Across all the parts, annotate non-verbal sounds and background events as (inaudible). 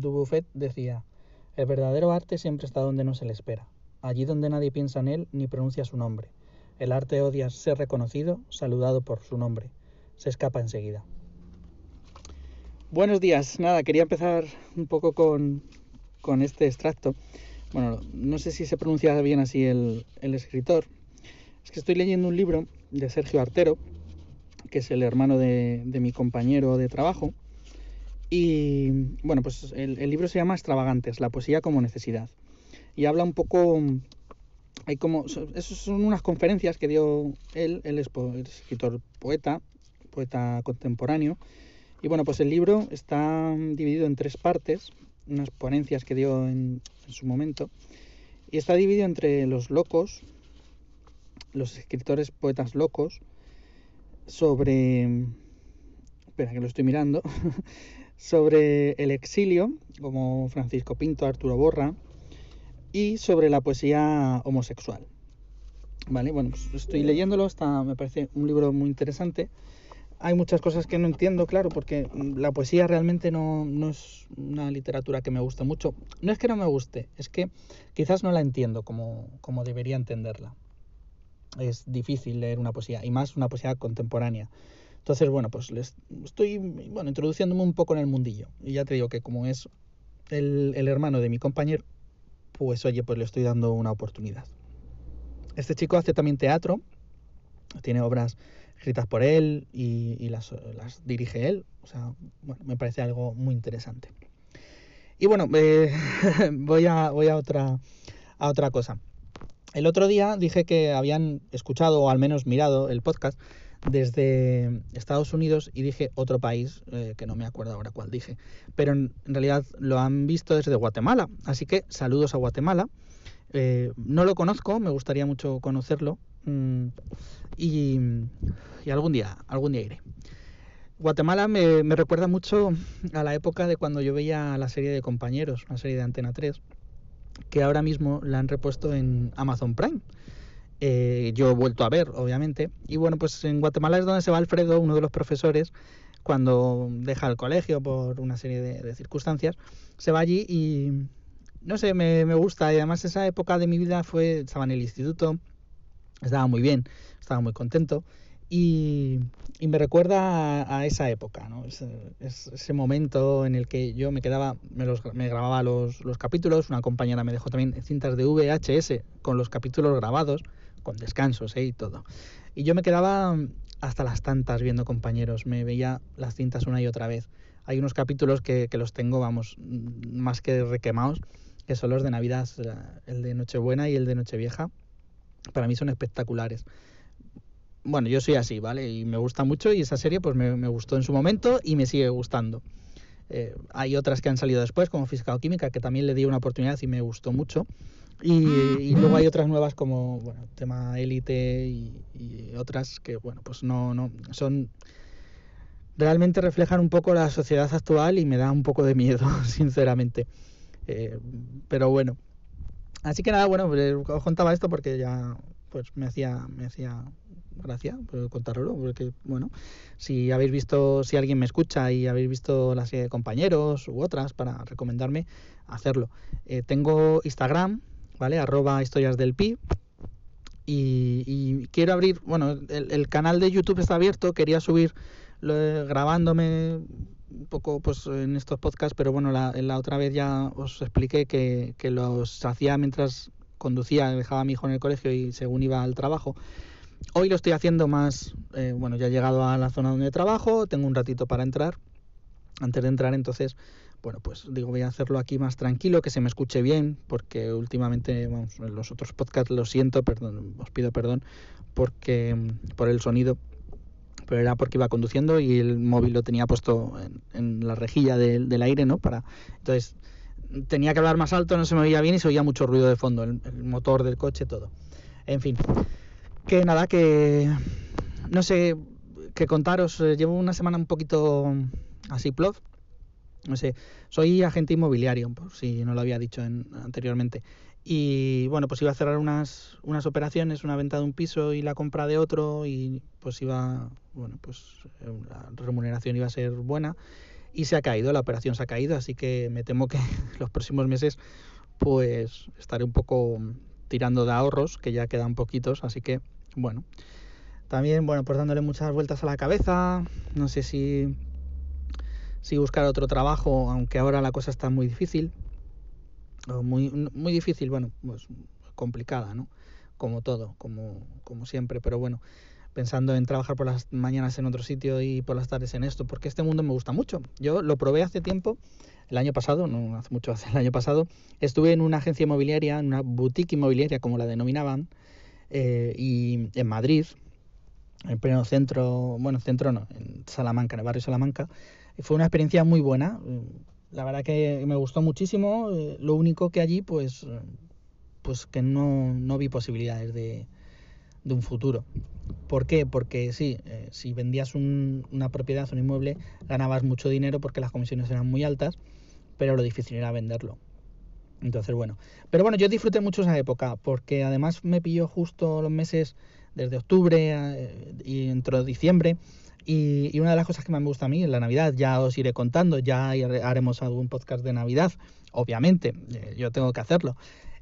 Dubuffet decía, el verdadero arte siempre está donde no se le espera, allí donde nadie piensa en él ni pronuncia su nombre. El arte odia ser reconocido, saludado por su nombre. Se escapa enseguida. Buenos días. Nada, quería empezar un poco con, con este extracto. Bueno, no sé si se pronuncia bien así el, el escritor. Es que estoy leyendo un libro de Sergio Artero, que es el hermano de, de mi compañero de trabajo. Y bueno, pues el, libro se llama Extravagantes, la poesía como necesidad. Y habla un poco hay como, esos son unas conferencias que dio él, él es, escritor poeta, poeta contemporáneo, y bueno, pues el libro está dividido en tres partes, unas ponencias que dio en, en su momento, y está dividido entre los locos, los escritores poetas locos, sobre, espera que lo estoy mirando, (laughs) sobre el exilio, como Francisco Pinto, Arturo Borra, y sobre la poesía homosexual. Vale, bueno, pues estoy leyéndolo, está, me parece un libro muy interesante. Hay muchas cosas que no entiendo, claro, porque la poesía realmente no, no es una literatura que me guste mucho. No es que no me guste, es que quizás no la entiendo como, como debería entenderla. Es difícil leer una poesía, y más una poesía contemporánea. Entonces, bueno, pues les estoy bueno, introduciéndome un poco en el mundillo. Y ya te digo que como es el, el hermano de mi compañero, pues oye, pues le estoy dando una oportunidad. Este chico hace también teatro, tiene obras escritas por él y, y las, las, dirige él, o sea, bueno, me parece algo muy interesante. Y bueno, eh, (laughs) voy, a, voy a, otra, a otra cosa. El otro día dije que habían escuchado o al menos mirado el podcast desde Estados Unidos y dije otro país, eh, que no me acuerdo ahora cuál dije, pero en, realidad lo han visto desde Guatemala. Así que saludos a Guatemala. Eh, no lo conozco, me gustaría mucho conocerlo y, y, algún día, algún día iré. Guatemala me, me, recuerda mucho a la época de cuando yo veía la serie de compañeros, una serie de Antena 3, que ahora mismo la han repuesto en Amazon Prime eh, yo he vuelto a ver, obviamente. Y bueno, pues en Guatemala es donde se va Alfredo, uno de los profesores, cuando deja el colegio por una serie de, de circunstancias, se va allí y no sé, me, me, gusta. Y además esa época de mi vida fue, estaba en el instituto, estaba muy bien, estaba muy contento. Y, y me recuerda a, a, esa época, ¿no? Ese, ese, momento en el que yo me quedaba, me, los, me grababa los, los capítulos, una compañera me dejó también cintas de VHS con los capítulos grabados, con descansos ¿eh? y todo. Y yo me quedaba hasta las tantas viendo compañeros, me veía las cintas una y otra vez. Hay unos capítulos que, los tengo, vamos, más que requemados, que son los de Navidad, el de Nochebuena y el de Nochevieja. Para mí son espectaculares. Bueno, yo soy así, ¿vale? Y me gusta mucho y esa serie pues me, me gustó en su momento y me sigue gustando. Eh, hay otras que han salido después, como Física o Química, que también le di una oportunidad y me gustó mucho. Y, y luego hay otras nuevas como, bueno, tema élite y, y, otras que, bueno, pues no, no, son... Realmente reflejan un poco la sociedad actual y me da un poco de miedo, (laughs) sinceramente. Eh, pero bueno. Así que nada, bueno, pues, os contaba esto porque ya pues me hacía, me hacía gracia contarlo, porque bueno, si habéis visto, si alguien me escucha y habéis visto la serie de compañeros u otras para recomendarme, hacerlo. Eh, tengo Instagram, ¿vale? Arroba historias del pi. Y, quiero abrir, bueno, el, el, canal de YouTube está abierto, quería subir lo, grabándome un poco pues en estos podcasts, pero bueno, la, la otra vez ya os expliqué que, que los hacía mientras conducía, dejaba a mi hijo en el colegio y según iba al trabajo. Hoy lo estoy haciendo más, eh, bueno, ya he llegado a la zona donde trabajo, tengo un ratito para entrar, antes de entrar, entonces, bueno, pues digo, voy a hacerlo aquí más tranquilo, que se me escuche bien, porque últimamente, vamos, en los otros podcasts lo siento, perdón, os pido perdón, porque por el sonido, pero era porque iba conduciendo y el móvil lo tenía puesto en, en la rejilla de, del aire, ¿no? Para, entonces, tenía que hablar más alto, no se me oía bien y se oía mucho ruido de fondo, el, el motor del coche, todo. En fin, que nada, que no sé qué contaros. Eh, llevo una semana un poquito así plof. No sé, soy agente inmobiliario, por si no lo había dicho en, anteriormente. Y bueno, pues iba a cerrar unas, unas operaciones, una venta de un piso y la compra de otro, y pues iba, bueno, pues la remuneración iba a ser buena. y se ha caído, la operación se ha caído, así que me temo que (laughs) los próximos meses pues estaré un poco tirando de ahorros, que ya quedan poquitos, así que bueno. También, bueno, pues dándole muchas vueltas a la cabeza, no sé si, si buscar otro trabajo, aunque ahora la cosa está muy difícil, muy, muy difícil, bueno, pues complicada, ¿no? Como todo, como, como siempre, pero bueno, pensando en trabajar por las mañanas en otro sitio y por las tardes en esto, porque este mundo me gusta mucho. Yo lo probé hace tiempo, el año pasado, no hace mucho, (laughs) hace el año pasado, estuve en una agencia inmobiliaria, en una boutique inmobiliaria, como la denominaban, eh, y en Madrid, en pleno centro, bueno, centro no, en Salamanca, en el barrio Salamanca. Fue una experiencia muy buena. La verdad que me gustó muchísimo. Eh, lo único que allí, pues, pues que no, no vi posibilidades de, de un futuro. ¿Por qué? Porque sí, eh, si vendías un, una propiedad, un inmueble, ganabas mucho dinero porque las comisiones eran muy altas, pero lo difícil era venderlo. Entonces, bueno. Pero bueno, yo disfruté mucho esa época porque además me pilló justo los meses desde octubre eh, y entró diciembre. Y, una de las cosas que más me gusta a mí es la Navidad. Ya os iré contando, ya haremos algún podcast de Navidad, obviamente, eh, yo tengo que hacerlo.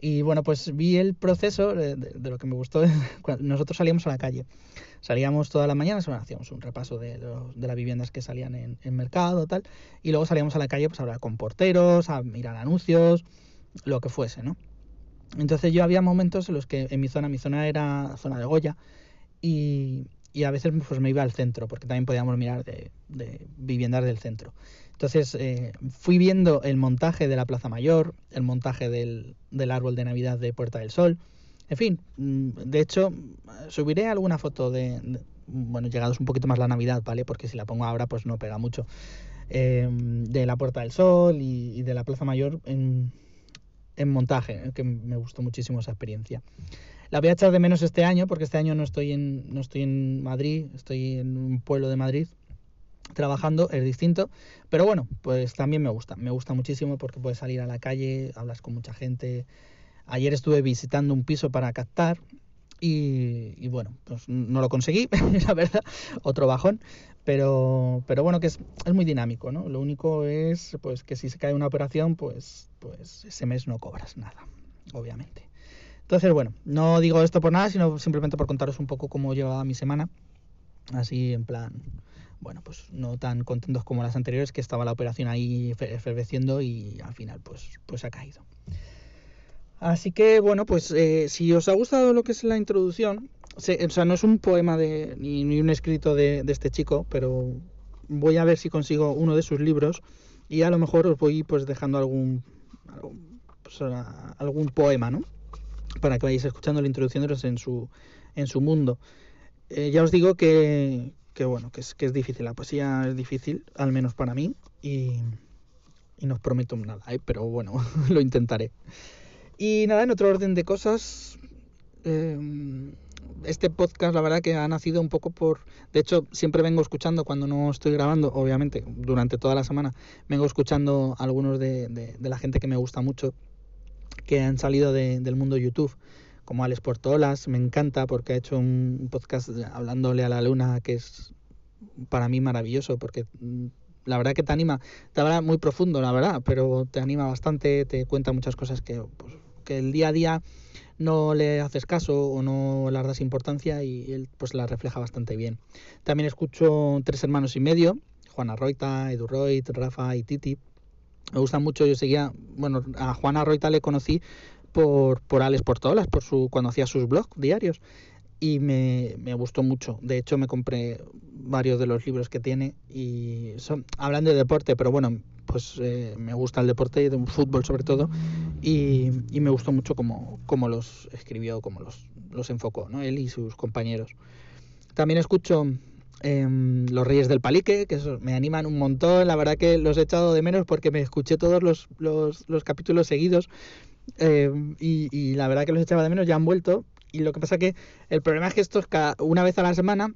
Y bueno, pues vi el proceso de, lo que me gustó. (laughs) Nosotros salíamos a la calle. Salíamos toda la mañana, hacíamos un repaso de, de, las viviendas que salían en, en mercado tal. Y luego salíamos a la calle pues, a hablar con porteros, a mirar anuncios, lo que fuese, ¿no? Entonces yo había momentos en los que en mi zona, mi zona era zona de Goya, y, y a veces pues me iba al centro, porque también podíamos mirar de, viviendas del centro. Entonces eh, fui viendo el montaje de la Plaza Mayor, el montaje del, del, árbol de Navidad de Puerta del Sol, en fin, mm, de hecho subiré alguna foto de, de bueno, llegados un poquito más la Navidad, ¿vale? Porque si la pongo ahora pues no pega mucho, eh, de la Puerta del Sol y, y de la Plaza Mayor en en montaje, que me gustó muchísimo esa experiencia. La voy a echar de menos este año, porque este año no estoy en, no estoy en Madrid, estoy en un pueblo de Madrid trabajando, es distinto, pero bueno, pues también me gusta, me gusta muchísimo porque puedes salir a la calle, hablas con mucha gente. Ayer estuve visitando un piso para captar y, bueno, pues no lo conseguí, (laughs) la verdad, otro bajón, pero, pero bueno, que es, es, muy dinámico, ¿no? Lo único es pues que si se cae una operación, pues, pues ese mes no cobras nada, obviamente. Entonces, bueno, no digo esto por nada, sino simplemente por contaros un poco cómo llevaba mi semana. Así en plan, bueno, pues no tan contentos como las anteriores, que estaba la operación ahí eferveciendo y al final pues, pues ha caído. Así que bueno, pues eh, si os ha gustado lo que es la introducción, se, o sea, no es un poema de, ni, ni un escrito de, de, este chico, pero voy a ver si consigo uno de sus libros y a lo mejor os voy pues dejando algún, pues, algún poema, ¿no? Para que vayáis escuchando la introducción en su, en su mundo. Eh, ya os digo que, que bueno, que es, que es difícil, la poesía es difícil, al menos para mí, y, y no os prometo nada, ¿eh? pero bueno, (laughs) lo intentaré. Y nada, en otro orden de cosas, eh, este podcast la verdad que ha nacido un poco por de hecho siempre vengo escuchando cuando no estoy grabando obviamente durante toda la semana vengo escuchando algunos de, de, la gente que me gusta mucho que han salido de, del mundo YouTube como Alex Portolas me encanta porque ha hecho un podcast hablándole a la luna que es para mí maravilloso porque mm, la verdad que te anima te habla muy profundo la verdad pero te anima bastante te cuenta muchas cosas que pues, que el día a día no le haces caso o no le das importancia y él pues la refleja bastante bien. También escucho Tres Hermanos y Medio, Juana Roita, Edu Roit, Rafa y Titi. Me gustan mucho, yo seguía, bueno, a Juana Roita le conocí por, por Alex Portolas, por su, cuando hacía sus blogs diarios y me, me, gustó mucho. De hecho, me compré varios de los libros que tiene y son, hablan de deporte, pero bueno, pues eh, me gusta el deporte, de fútbol sobre todo, y, y me gustó mucho cómo, cómo los escribió, cómo los, los enfocó, ¿no? él y sus compañeros. También escucho eh, Los Reyes del Palique, que eso, me animan un montón, la verdad que los he echado de menos porque me escuché todos los, los, los capítulos seguidos. Eh, y, y, la verdad que los echaba de menos, ya han vuelto y lo que pasa que el problema es que esto es cada una vez a la semana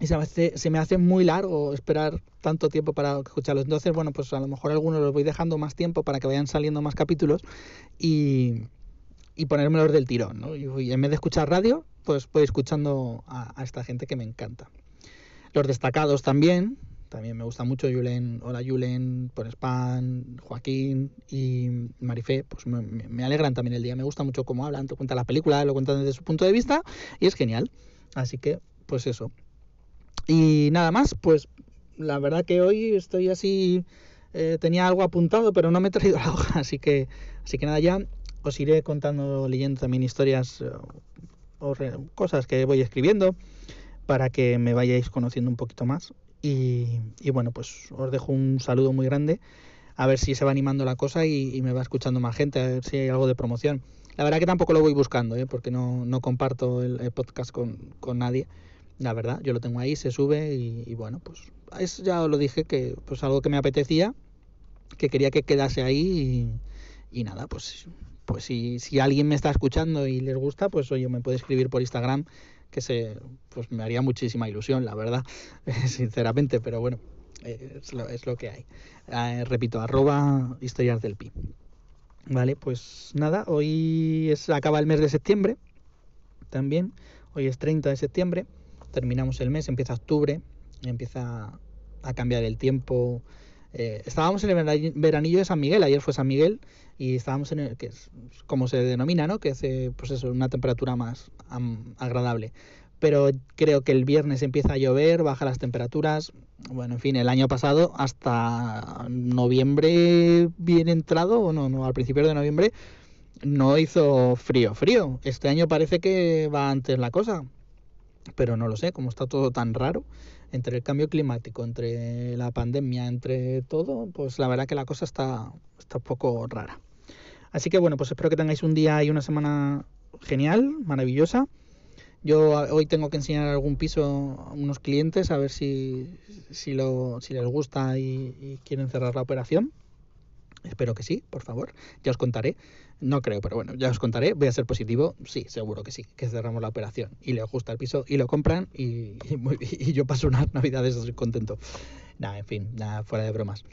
y se me, hace, se me hace muy largo esperar tanto tiempo para escucharlos. Entonces, bueno, pues a lo mejor algunos los voy dejando más tiempo para que vayan saliendo más capítulos y, y ponérmelos del tirón, ¿no? Y, en vez de escuchar radio, pues voy escuchando a, esta gente que me encanta. Los destacados también, también me gusta mucho Julen, hola Julen, por Span, Joaquín y Marifé, pues me, me, alegran también el día. Me gusta mucho cómo hablan, te cuentan la película, lo cuentan desde su punto de vista y es genial. Así que, pues eso. Y nada más, pues la verdad que hoy estoy así, eh, tenía algo apuntado, pero no me he traído la (laughs) hoja, así que, así que nada, ya os iré contando, leyendo también historias eh, o cosas que voy escribiendo para que me vayáis conociendo un poquito más. Y, bueno, pues os dejo un saludo muy grande, a ver si se va animando la cosa y, me va escuchando más gente, a ver si hay algo de promoción. La verdad que tampoco lo voy buscando, ¿eh? porque no, no comparto el, podcast con, con, nadie. La verdad, yo lo tengo ahí, se sube y, bueno, pues es, ya os lo dije que pues algo que me apetecía, que quería que quedase ahí y, nada, pues pues si, si alguien me está escuchando y les gusta, pues oye, me puede escribir por Instagram que se, pues me haría muchísima ilusión, la verdad, (laughs) sinceramente, pero bueno, es, lo, es lo que hay. Eh, repito, arroba historias del pi. Vale, pues nada, hoy es, acaba el mes de septiembre, también, hoy es 30 de septiembre, terminamos el mes, empieza octubre, empieza a cambiar el tiempo. Eh, estábamos en el veranillo de San Miguel, ayer fue San Miguel, y estábamos en el que es como se denomina, ¿no? Que hace pues eso, una temperatura más agradable. Pero creo que el viernes empieza a llover, baja las temperaturas. Bueno, en fin, el año pasado hasta noviembre bien entrado, o no, al principio de noviembre no hizo frío, frío. Este año parece que va antes la cosa, pero no lo sé, como está todo tan raro entre el cambio climático, entre la pandemia, entre todo, pues la verdad que la cosa está, está un poco rara. Así que bueno, pues espero que tengáis un día y una semana genial, maravillosa. Yo hoy tengo que enseñar algún piso a unos clientes a ver si, si, lo, si les gusta y quieren cerrar la operación. Espero que sí, por favor. Ya os contaré. No creo, pero bueno, ya os contaré. Voy a ser positivo. Sí, seguro que sí, que cerramos la operación. Y les gusta el piso y lo compran y, (laughs) yo paso unas navidades contento. Nada, en fin, nada, fuera de bromas.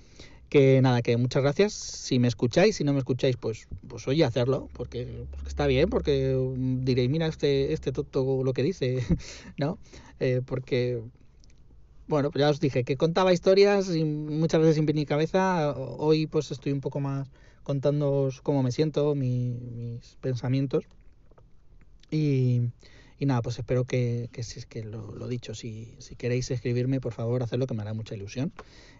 Que nada, que muchas gracias. Si me escucháis, si no me escucháis, pues, pues oye, hacerlo, porque, porque está bien, porque diréis, mira, este, este tonto lo que dice, (laughs) ¿no? Eh, porque bueno, pues ya os dije que contaba historias y muchas veces sin pie ni cabeza. Hoy pues estoy un poco más contándoos cómo me siento, mis pensamientos. Y, nada, pues espero que, si es que lo, lo dicho, si, si, queréis escribirme, por favor, hacedlo, que me hará mucha ilusión.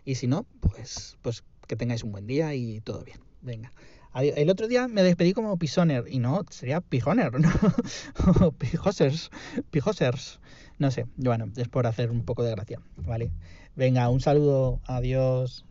Y si no, pues, pues que tengáis un buen día y todo bien. Venga. El otro día me despedí como pisoner, y no, sería pijoner, ¿no? (laughs) pijosers, pijosers. No sé, bueno, es por hacer un poco de gracia, ¿vale? Venga, un saludo, adiós.